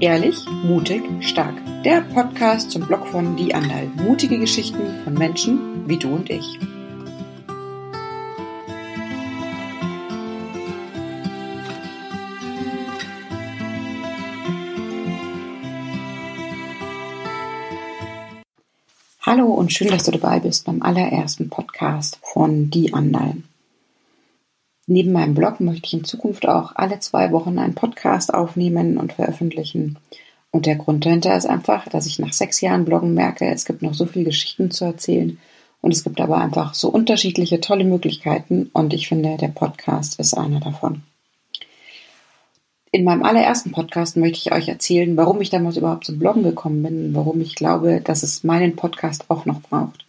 Ehrlich, mutig, stark. Der Podcast zum Blog von Die Andal. Mutige Geschichten von Menschen wie du und ich. Hallo und schön, dass du dabei bist beim allerersten Podcast von Die Andal. Neben meinem Blog möchte ich in Zukunft auch alle zwei Wochen einen Podcast aufnehmen und veröffentlichen. Und der Grund dahinter ist einfach, dass ich nach sechs Jahren Bloggen merke, es gibt noch so viele Geschichten zu erzählen und es gibt aber einfach so unterschiedliche tolle Möglichkeiten und ich finde, der Podcast ist einer davon. In meinem allerersten Podcast möchte ich euch erzählen, warum ich damals überhaupt zum Bloggen gekommen bin, warum ich glaube, dass es meinen Podcast auch noch braucht.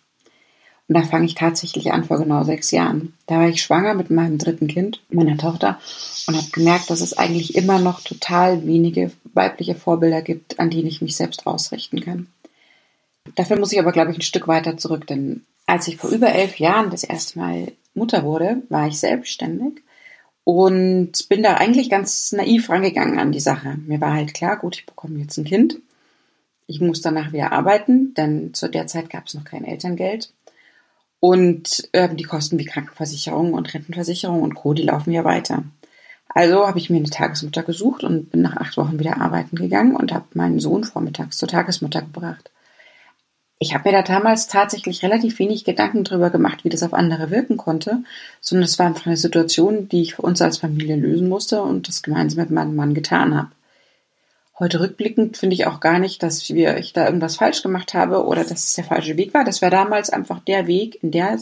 Und da fange ich tatsächlich an vor genau sechs Jahren. Da war ich schwanger mit meinem dritten Kind, meiner Tochter, und habe gemerkt, dass es eigentlich immer noch total wenige weibliche Vorbilder gibt, an denen ich mich selbst ausrichten kann. Dafür muss ich aber, glaube ich, ein Stück weiter zurück, denn als ich vor über elf Jahren das erste Mal Mutter wurde, war ich selbstständig und bin da eigentlich ganz naiv rangegangen an die Sache. Mir war halt klar, gut, ich bekomme jetzt ein Kind. Ich muss danach wieder arbeiten, denn zu der Zeit gab es noch kein Elterngeld. Und äh, die Kosten wie Krankenversicherung und Rentenversicherung und Co., die laufen ja weiter. Also habe ich mir eine Tagesmutter gesucht und bin nach acht Wochen wieder arbeiten gegangen und habe meinen Sohn vormittags zur Tagesmutter gebracht. Ich habe mir da damals tatsächlich relativ wenig Gedanken darüber gemacht, wie das auf andere wirken konnte, sondern es war einfach eine Situation, die ich für uns als Familie lösen musste und das gemeinsam mit meinem Mann getan habe. Heute rückblickend finde ich auch gar nicht, dass wir, ich da irgendwas falsch gemacht habe oder dass es der falsche Weg war. Das war damals einfach der Weg in der,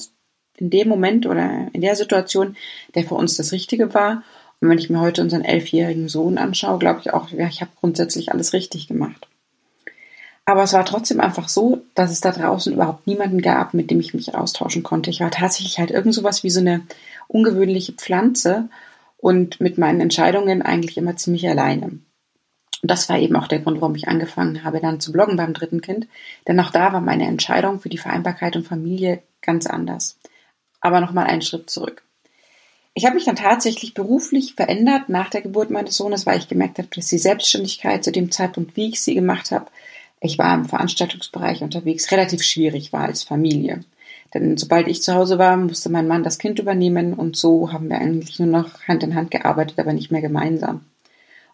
in dem Moment oder in der Situation, der für uns das Richtige war. Und wenn ich mir heute unseren elfjährigen Sohn anschaue, glaube ich auch, ja, ich habe grundsätzlich alles richtig gemacht. Aber es war trotzdem einfach so, dass es da draußen überhaupt niemanden gab, mit dem ich mich austauschen konnte. Ich war tatsächlich halt irgend sowas wie so eine ungewöhnliche Pflanze und mit meinen Entscheidungen eigentlich immer ziemlich alleine. Und das war eben auch der Grund, warum ich angefangen habe, dann zu bloggen beim dritten Kind. Denn auch da war meine Entscheidung für die Vereinbarkeit und Familie ganz anders. Aber nochmal einen Schritt zurück. Ich habe mich dann tatsächlich beruflich verändert nach der Geburt meines Sohnes, weil ich gemerkt habe, dass die Selbstständigkeit zu dem Zeitpunkt, wie ich sie gemacht habe, ich war im Veranstaltungsbereich unterwegs, relativ schwierig war als Familie. Denn sobald ich zu Hause war, musste mein Mann das Kind übernehmen und so haben wir eigentlich nur noch Hand in Hand gearbeitet, aber nicht mehr gemeinsam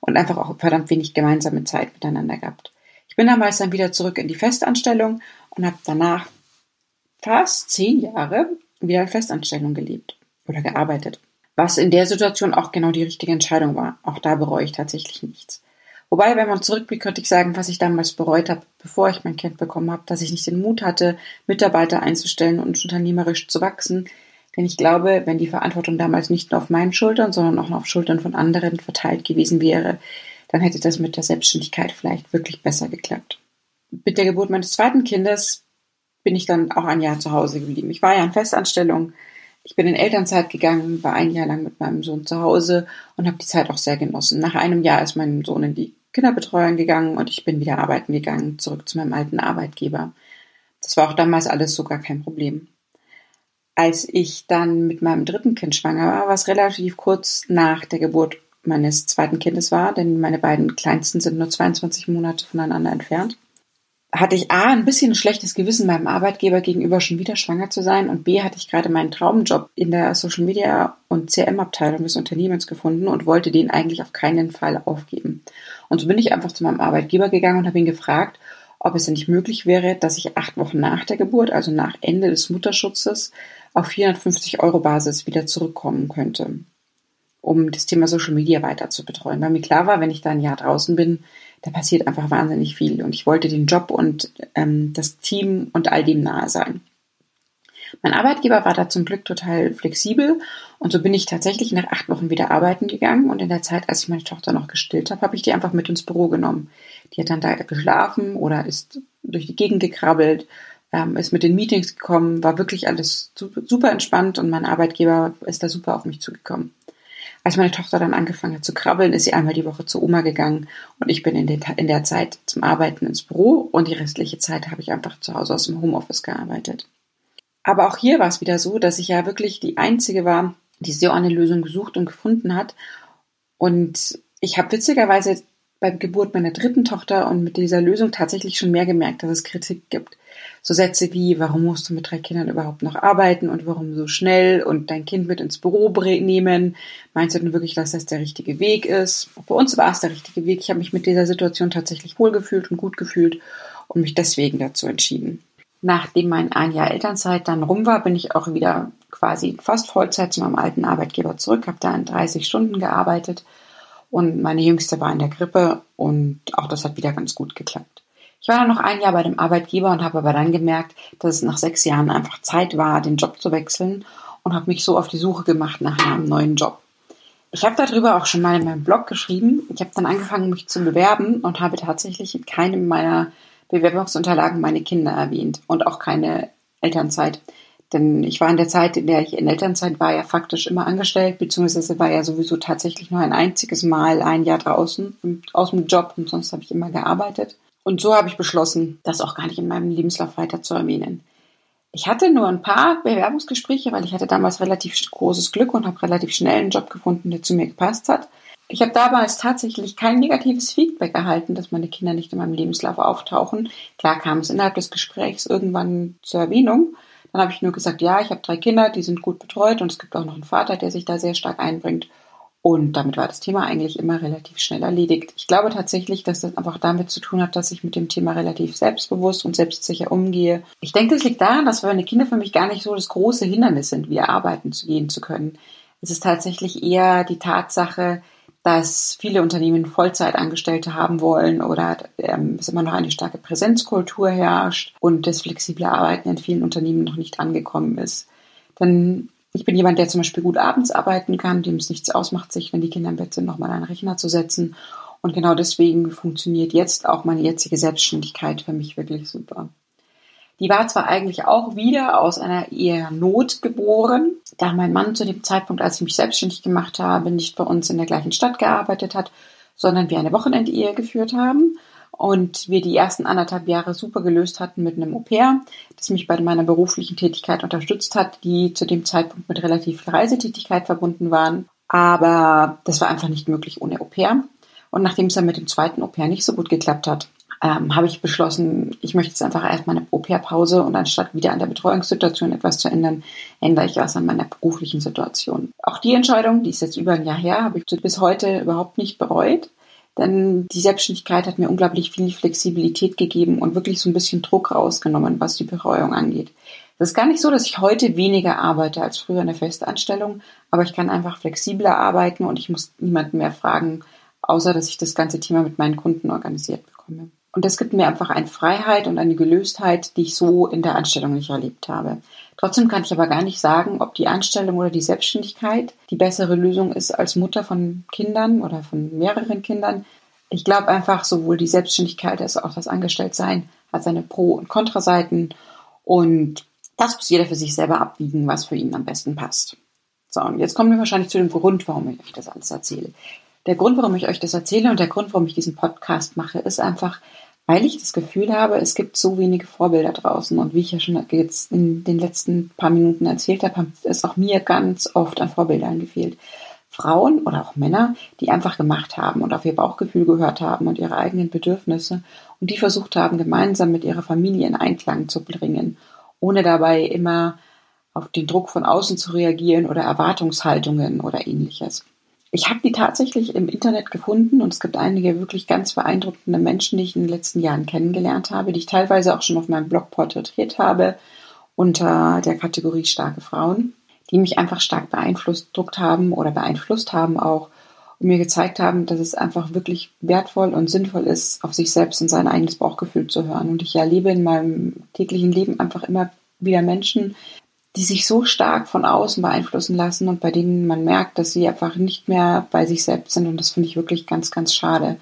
und einfach auch verdammt wenig gemeinsame Zeit miteinander gehabt. Ich bin damals dann wieder zurück in die Festanstellung und habe danach fast zehn Jahre wieder in Festanstellung gelebt oder gearbeitet. Was in der Situation auch genau die richtige Entscheidung war. Auch da bereue ich tatsächlich nichts. Wobei, wenn man zurückblickt, könnte ich sagen, was ich damals bereut habe, bevor ich mein Kind bekommen habe, dass ich nicht den Mut hatte, Mitarbeiter einzustellen und unternehmerisch zu wachsen, denn ich glaube, wenn die Verantwortung damals nicht nur auf meinen Schultern, sondern auch auf Schultern von anderen verteilt gewesen wäre, dann hätte das mit der Selbstständigkeit vielleicht wirklich besser geklappt. Mit der Geburt meines zweiten Kindes bin ich dann auch ein Jahr zu Hause geblieben. Ich war ja in Festanstellung. Ich bin in Elternzeit gegangen, war ein Jahr lang mit meinem Sohn zu Hause und habe die Zeit auch sehr genossen. Nach einem Jahr ist mein Sohn in die Kinderbetreuung gegangen und ich bin wieder arbeiten gegangen, zurück zu meinem alten Arbeitgeber. Das war auch damals alles so gar kein Problem. Als ich dann mit meinem dritten Kind schwanger war, was relativ kurz nach der Geburt meines zweiten Kindes war, denn meine beiden Kleinsten sind nur 22 Monate voneinander entfernt, hatte ich A, ein bisschen ein schlechtes Gewissen meinem Arbeitgeber gegenüber schon wieder schwanger zu sein und B, hatte ich gerade meinen Traumjob in der Social Media und CRM-Abteilung des Unternehmens gefunden und wollte den eigentlich auf keinen Fall aufgeben. Und so bin ich einfach zu meinem Arbeitgeber gegangen und habe ihn gefragt, ob es denn nicht möglich wäre, dass ich acht Wochen nach der Geburt, also nach Ende des Mutterschutzes, auf 450 Euro Basis wieder zurückkommen könnte, um das Thema Social Media weiter zu betreuen. Weil mir klar war, wenn ich da ein Jahr draußen bin, da passiert einfach wahnsinnig viel und ich wollte den Job und ähm, das Team und all dem nahe sein. Mein Arbeitgeber war da zum Glück total flexibel und so bin ich tatsächlich nach acht Wochen wieder arbeiten gegangen und in der Zeit, als ich meine Tochter noch gestillt habe, habe ich die einfach mit ins Büro genommen. Die hat dann da geschlafen oder ist durch die Gegend gekrabbelt ähm, ist mit den Meetings gekommen, war wirklich alles super entspannt und mein Arbeitgeber ist da super auf mich zugekommen. Als meine Tochter dann angefangen hat zu krabbeln, ist sie einmal die Woche zu Oma gegangen und ich bin in, den, in der Zeit zum Arbeiten ins Büro und die restliche Zeit habe ich einfach zu Hause aus dem Homeoffice gearbeitet. Aber auch hier war es wieder so, dass ich ja wirklich die Einzige war, die so eine Lösung gesucht und gefunden hat. Und ich habe witzigerweise bei Geburt meiner dritten Tochter und mit dieser Lösung tatsächlich schon mehr gemerkt, dass es Kritik gibt. So Sätze wie, warum musst du mit drei Kindern überhaupt noch arbeiten und warum so schnell und dein Kind mit ins Büro nehmen? Meinst du denn wirklich, dass das der richtige Weg ist? Für uns war es der richtige Weg. Ich habe mich mit dieser Situation tatsächlich wohlgefühlt und gut gefühlt und mich deswegen dazu entschieden. Nachdem mein ein Jahr Elternzeit dann rum war, bin ich auch wieder quasi fast Vollzeit zu meinem alten Arbeitgeber zurück, habe da in 30 Stunden gearbeitet und meine Jüngste war in der Grippe und auch das hat wieder ganz gut geklappt. Ich war dann noch ein Jahr bei dem Arbeitgeber und habe aber dann gemerkt, dass es nach sechs Jahren einfach Zeit war, den Job zu wechseln und habe mich so auf die Suche gemacht nach einem neuen Job. Ich habe darüber auch schon mal in meinem Blog geschrieben. Ich habe dann angefangen, mich zu bewerben und habe tatsächlich in keinem meiner Bewerbungsunterlagen meine Kinder erwähnt und auch keine Elternzeit. Denn ich war in der Zeit, in der ich in Elternzeit war, ja faktisch immer angestellt, beziehungsweise war ja sowieso tatsächlich nur ein einziges Mal ein Jahr draußen aus dem Job und sonst habe ich immer gearbeitet. Und so habe ich beschlossen, das auch gar nicht in meinem Lebenslauf weiter zu erwähnen. Ich hatte nur ein paar Bewerbungsgespräche, weil ich hatte damals relativ großes Glück und habe relativ schnell einen Job gefunden, der zu mir gepasst hat. Ich habe damals tatsächlich kein negatives Feedback erhalten, dass meine Kinder nicht in meinem Lebenslauf auftauchen. Klar kam es innerhalb des Gesprächs irgendwann zur Erwähnung. Dann habe ich nur gesagt, ja, ich habe drei Kinder, die sind gut betreut und es gibt auch noch einen Vater, der sich da sehr stark einbringt. Und damit war das Thema eigentlich immer relativ schnell erledigt. Ich glaube tatsächlich, dass das einfach damit zu tun hat, dass ich mit dem Thema relativ selbstbewusst und selbstsicher umgehe. Ich denke, es liegt daran, dass meine Kinder für mich gar nicht so das große Hindernis sind, wieder arbeiten zu gehen zu können. Es ist tatsächlich eher die Tatsache, dass viele Unternehmen Vollzeitangestellte haben wollen oder ähm, es immer noch eine starke Präsenzkultur herrscht und das flexible Arbeiten in vielen Unternehmen noch nicht angekommen ist. Dann ich bin jemand, der zum Beispiel gut abends arbeiten kann, dem es nichts ausmacht, sich, wenn die Kinder im Bett sind, nochmal den Rechner zu setzen. Und genau deswegen funktioniert jetzt auch meine jetzige Selbstständigkeit für mich wirklich super. Die war zwar eigentlich auch wieder aus einer eher Not geboren, da mein Mann zu dem Zeitpunkt, als ich mich selbstständig gemacht habe, nicht bei uns in der gleichen Stadt gearbeitet hat, sondern wir eine Wochenendehe geführt haben und wir die ersten anderthalb Jahre super gelöst hatten mit einem Au-pair, das mich bei meiner beruflichen Tätigkeit unterstützt hat, die zu dem Zeitpunkt mit relativ viel Reisetätigkeit verbunden waren. Aber das war einfach nicht möglich ohne Au-pair. Und nachdem es dann mit dem zweiten Au-pair nicht so gut geklappt hat, ähm, habe ich beschlossen, ich möchte jetzt einfach erstmal eine Au-pair-Pause und anstatt wieder an der Betreuungssituation etwas zu ändern, ändere ich was an meiner beruflichen Situation. Auch die Entscheidung, die ist jetzt über ein Jahr her, habe ich bis heute überhaupt nicht bereut. Denn die Selbstständigkeit hat mir unglaublich viel Flexibilität gegeben und wirklich so ein bisschen Druck rausgenommen, was die Betreuung angeht. Das ist gar nicht so, dass ich heute weniger arbeite als früher in der Festanstellung, aber ich kann einfach flexibler arbeiten und ich muss niemanden mehr fragen, außer dass ich das ganze Thema mit meinen Kunden organisiert bekomme. Und das gibt mir einfach eine Freiheit und eine Gelöstheit, die ich so in der Anstellung nicht erlebt habe. Trotzdem kann ich aber gar nicht sagen, ob die Anstellung oder die Selbstständigkeit die bessere Lösung ist als Mutter von Kindern oder von mehreren Kindern. Ich glaube einfach, sowohl die Selbstständigkeit als auch das Angestelltsein hat seine Pro- und Kontraseiten und das muss jeder für sich selber abwiegen, was für ihn am besten passt. So, und jetzt kommen wir wahrscheinlich zu dem Grund, warum ich euch das alles erzähle. Der Grund, warum ich euch das erzähle und der Grund, warum ich diesen Podcast mache, ist einfach, weil ich das Gefühl habe, es gibt so wenige Vorbilder draußen. Und wie ich ja schon jetzt in den letzten paar Minuten erzählt habe, ist auch mir ganz oft an Vorbildern gefehlt. Frauen oder auch Männer, die einfach gemacht haben und auf ihr Bauchgefühl gehört haben und ihre eigenen Bedürfnisse und die versucht haben, gemeinsam mit ihrer Familie in Einklang zu bringen, ohne dabei immer auf den Druck von außen zu reagieren oder Erwartungshaltungen oder ähnliches. Ich habe die tatsächlich im Internet gefunden und es gibt einige wirklich ganz beeindruckende Menschen, die ich in den letzten Jahren kennengelernt habe, die ich teilweise auch schon auf meinem Blog porträtiert habe unter der Kategorie starke Frauen, die mich einfach stark beeinflusst haben oder beeinflusst haben auch und mir gezeigt haben, dass es einfach wirklich wertvoll und sinnvoll ist, auf sich selbst und sein eigenes Bauchgefühl zu hören. Und ich erlebe in meinem täglichen Leben einfach immer wieder Menschen, die sich so stark von außen beeinflussen lassen und bei denen man merkt, dass sie einfach nicht mehr bei sich selbst sind. Und das finde ich wirklich ganz, ganz schade.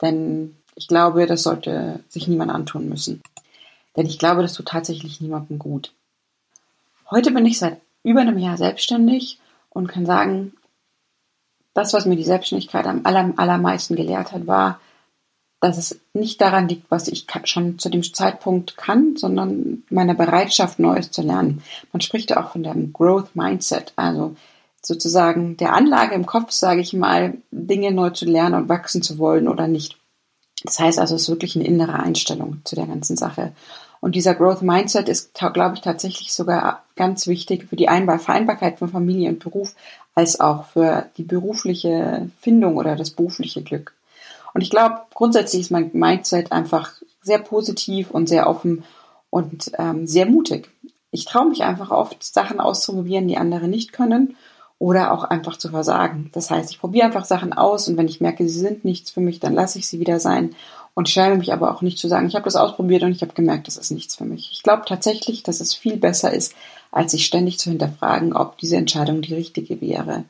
Denn ich glaube, das sollte sich niemand antun müssen. Denn ich glaube, das tut tatsächlich niemandem gut. Heute bin ich seit über einem Jahr selbstständig und kann sagen, das, was mir die Selbstständigkeit am allermeisten gelehrt hat, war, dass es nicht daran liegt, was ich schon zu dem Zeitpunkt kann, sondern meiner Bereitschaft, Neues zu lernen. Man spricht ja auch von dem Growth Mindset, also sozusagen der Anlage im Kopf, sage ich mal, Dinge neu zu lernen und wachsen zu wollen oder nicht. Das heißt also, es ist wirklich eine innere Einstellung zu der ganzen Sache. Und dieser Growth Mindset ist, glaube ich, tatsächlich sogar ganz wichtig für die Vereinbarkeit von Familie und Beruf, als auch für die berufliche Findung oder das berufliche Glück. Und ich glaube, grundsätzlich ist mein Mindset einfach sehr positiv und sehr offen und ähm, sehr mutig. Ich traue mich einfach oft, Sachen auszuprobieren, die andere nicht können oder auch einfach zu versagen. Das heißt, ich probiere einfach Sachen aus und wenn ich merke, sie sind nichts für mich, dann lasse ich sie wieder sein und schäme mich aber auch nicht zu sagen, ich habe das ausprobiert und ich habe gemerkt, das ist nichts für mich. Ich glaube tatsächlich, dass es viel besser ist, als sich ständig zu hinterfragen, ob diese Entscheidung die richtige wäre.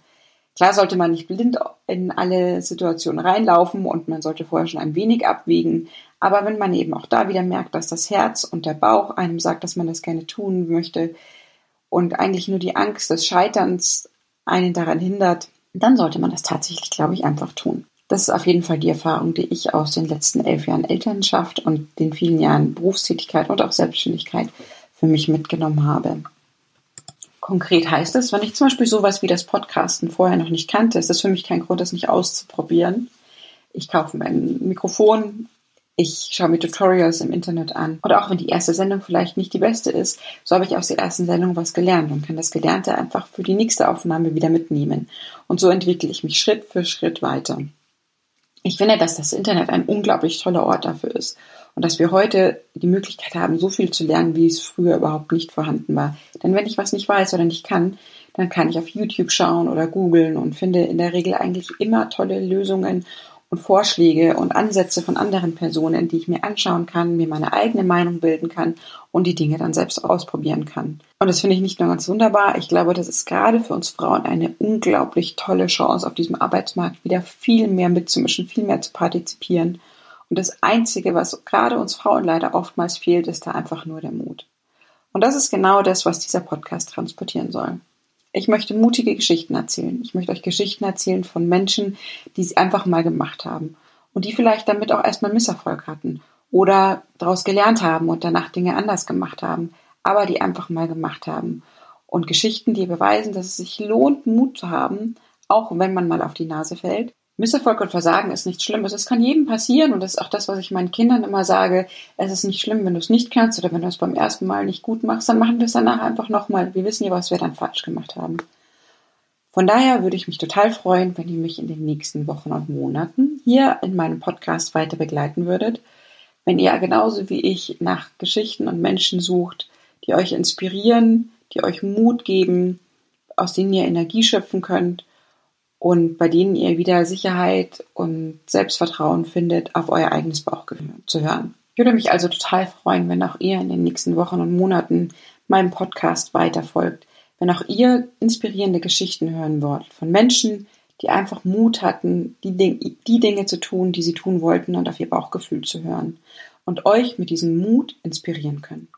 Klar sollte man nicht blind in alle Situationen reinlaufen und man sollte vorher schon ein wenig abwägen. Aber wenn man eben auch da wieder merkt, dass das Herz und der Bauch einem sagt, dass man das gerne tun möchte und eigentlich nur die Angst des Scheiterns einen daran hindert, dann sollte man das tatsächlich, glaube ich, einfach tun. Das ist auf jeden Fall die Erfahrung, die ich aus den letzten elf Jahren Elternschaft und den vielen Jahren Berufstätigkeit und auch Selbstständigkeit für mich mitgenommen habe. Konkret heißt es, wenn ich zum Beispiel sowas wie das Podcasten vorher noch nicht kannte, ist das für mich kein Grund, das nicht auszuprobieren. Ich kaufe mein Mikrofon, ich schaue mir Tutorials im Internet an. Oder auch wenn die erste Sendung vielleicht nicht die beste ist, so habe ich aus der ersten Sendung was gelernt und kann das Gelernte einfach für die nächste Aufnahme wieder mitnehmen. Und so entwickle ich mich Schritt für Schritt weiter. Ich finde, dass das Internet ein unglaublich toller Ort dafür ist und dass wir heute die Möglichkeit haben, so viel zu lernen, wie es früher überhaupt nicht vorhanden war. Denn wenn ich was nicht weiß oder nicht kann, dann kann ich auf YouTube schauen oder googeln und finde in der Regel eigentlich immer tolle Lösungen und Vorschläge und Ansätze von anderen Personen, die ich mir anschauen kann, mir meine eigene Meinung bilden kann und die Dinge dann selbst ausprobieren kann. Und das finde ich nicht nur ganz wunderbar, ich glaube, das ist gerade für uns Frauen eine unglaublich tolle Chance, auf diesem Arbeitsmarkt wieder viel mehr mitzumischen, viel mehr zu partizipieren und das Einzige, was gerade uns Frauen leider oftmals fehlt, ist da einfach nur der Mut. Und das ist genau das, was dieser Podcast transportieren soll. Ich möchte mutige Geschichten erzählen. Ich möchte euch Geschichten erzählen von Menschen, die es einfach mal gemacht haben und die vielleicht damit auch erstmal Misserfolg hatten oder daraus gelernt haben und danach Dinge anders gemacht haben, aber die einfach mal gemacht haben. Und Geschichten, die beweisen, dass es sich lohnt, Mut zu haben, auch wenn man mal auf die Nase fällt Misserfolg und Versagen ist nichts Schlimmes. Es kann jedem passieren und das ist auch das, was ich meinen Kindern immer sage. Es ist nicht schlimm, wenn du es nicht kannst oder wenn du es beim ersten Mal nicht gut machst, dann machen wir es danach einfach nochmal. Wir wissen ja, was wir dann falsch gemacht haben. Von daher würde ich mich total freuen, wenn ihr mich in den nächsten Wochen und Monaten hier in meinem Podcast weiter begleiten würdet. Wenn ihr genauso wie ich nach Geschichten und Menschen sucht, die euch inspirieren, die euch Mut geben, aus denen ihr Energie schöpfen könnt und bei denen ihr wieder Sicherheit und Selbstvertrauen findet, auf euer eigenes Bauchgefühl zu hören. Ich würde mich also total freuen, wenn auch ihr in den nächsten Wochen und Monaten meinem Podcast weiterfolgt, wenn auch ihr inspirierende Geschichten hören wollt von Menschen, die einfach Mut hatten, die, die Dinge zu tun, die sie tun wollten und auf ihr Bauchgefühl zu hören und euch mit diesem Mut inspirieren können.